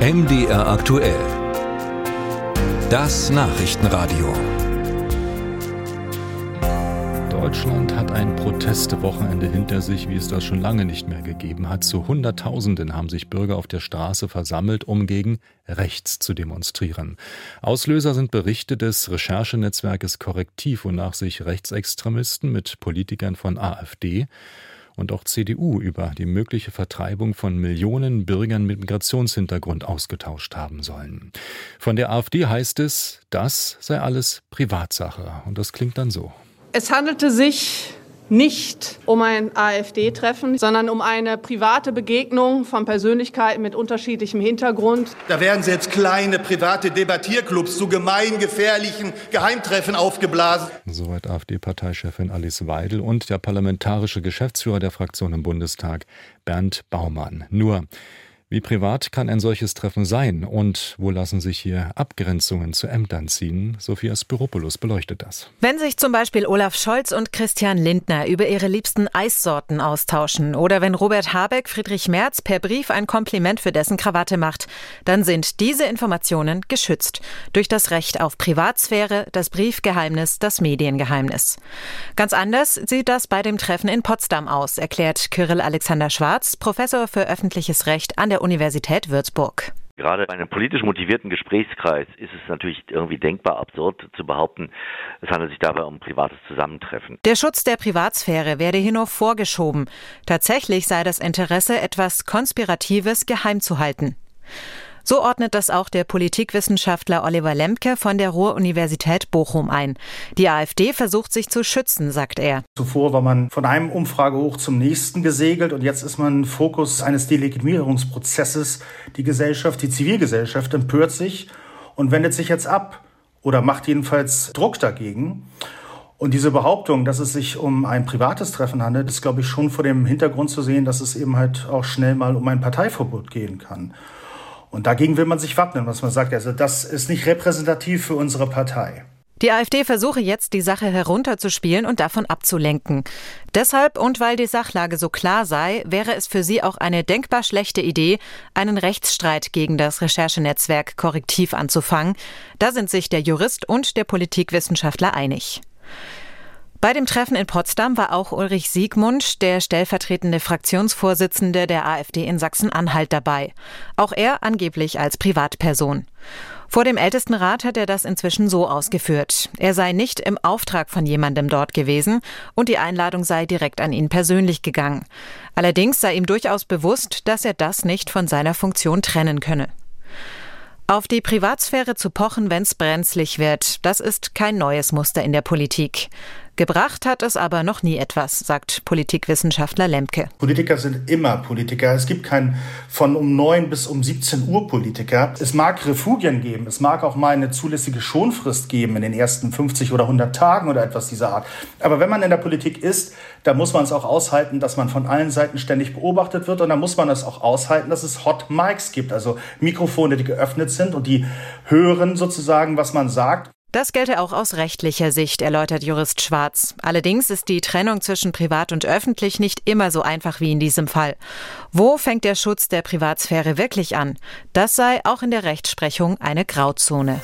MDR aktuell. Das Nachrichtenradio. Deutschland hat ein Protestewochenende hinter sich, wie es das schon lange nicht mehr gegeben hat. Zu Hunderttausenden haben sich Bürger auf der Straße versammelt, um gegen rechts zu demonstrieren. Auslöser sind Berichte des Recherchenetzwerkes Korrektiv, wonach sich Rechtsextremisten mit Politikern von AfD und auch CDU über die mögliche Vertreibung von Millionen Bürgern mit Migrationshintergrund ausgetauscht haben sollen. Von der AfD heißt es, das sei alles Privatsache. Und das klingt dann so. Es handelte sich nicht um ein AfD-Treffen, sondern um eine private Begegnung von Persönlichkeiten mit unterschiedlichem Hintergrund. Da werden selbst kleine private Debattierclubs zu gemeingefährlichen Geheimtreffen aufgeblasen. Soweit AfD-Parteichefin Alice Weidel und der parlamentarische Geschäftsführer der Fraktion im Bundestag, Bernd Baumann. Nur, wie privat kann ein solches Treffen sein und wo lassen sich hier Abgrenzungen zu Ämtern ziehen? Sophia Spiropoulos beleuchtet das. Wenn sich zum Beispiel Olaf Scholz und Christian Lindner über ihre liebsten Eissorten austauschen oder wenn Robert Habeck Friedrich Merz per Brief ein Kompliment für dessen Krawatte macht, dann sind diese Informationen geschützt durch das Recht auf Privatsphäre, das Briefgeheimnis, das Mediengeheimnis. Ganz anders sieht das bei dem Treffen in Potsdam aus, erklärt Kyrill Alexander Schwarz, Professor für öffentliches Recht an der Universität Würzburg. Gerade bei einem politisch motivierten Gesprächskreis ist es natürlich irgendwie denkbar absurd zu behaupten, es handelt sich dabei um privates Zusammentreffen. Der Schutz der Privatsphäre werde hier nur vorgeschoben. Tatsächlich sei das Interesse, etwas Konspiratives geheim zu halten. So ordnet das auch der Politikwissenschaftler Oliver Lemke von der Ruhr-Universität Bochum ein. Die AfD versucht sich zu schützen, sagt er. Zuvor war man von einem Umfragehoch zum nächsten gesegelt und jetzt ist man Fokus eines Delegitimierungsprozesses. Die Gesellschaft, die Zivilgesellschaft empört sich und wendet sich jetzt ab oder macht jedenfalls Druck dagegen. Und diese Behauptung, dass es sich um ein privates Treffen handelt, ist, glaube ich, schon vor dem Hintergrund zu sehen, dass es eben halt auch schnell mal um ein Parteiverbot gehen kann. Und dagegen will man sich wappnen, was man sagt. Also das ist nicht repräsentativ für unsere Partei. Die AfD versuche jetzt, die Sache herunterzuspielen und davon abzulenken. Deshalb und weil die Sachlage so klar sei, wäre es für sie auch eine denkbar schlechte Idee, einen Rechtsstreit gegen das Recherchenetzwerk Korrektiv anzufangen. Da sind sich der Jurist und der Politikwissenschaftler einig. Bei dem Treffen in Potsdam war auch Ulrich Siegmund, der stellvertretende Fraktionsvorsitzende der AfD in Sachsen-Anhalt dabei. Auch er angeblich als Privatperson. Vor dem Ältestenrat hat er das inzwischen so ausgeführt. Er sei nicht im Auftrag von jemandem dort gewesen und die Einladung sei direkt an ihn persönlich gegangen. Allerdings sei ihm durchaus bewusst, dass er das nicht von seiner Funktion trennen könne. Auf die Privatsphäre zu pochen, wenn's brenzlig wird, das ist kein neues Muster in der Politik. Gebracht hat es aber noch nie etwas, sagt Politikwissenschaftler Lemke. Politiker sind immer Politiker. Es gibt keinen von um 9 bis um 17 Uhr Politiker. Es mag Refugien geben. Es mag auch mal eine zulässige Schonfrist geben in den ersten 50 oder 100 Tagen oder etwas dieser Art. Aber wenn man in der Politik ist, da muss man es auch aushalten, dass man von allen Seiten ständig beobachtet wird. Und da muss man es auch aushalten, dass es Hot Mics gibt, also Mikrofone, die geöffnet sind und die hören sozusagen, was man sagt. Das gelte auch aus rechtlicher Sicht, erläutert Jurist Schwarz. Allerdings ist die Trennung zwischen privat und öffentlich nicht immer so einfach wie in diesem Fall. Wo fängt der Schutz der Privatsphäre wirklich an? Das sei auch in der Rechtsprechung eine Grauzone.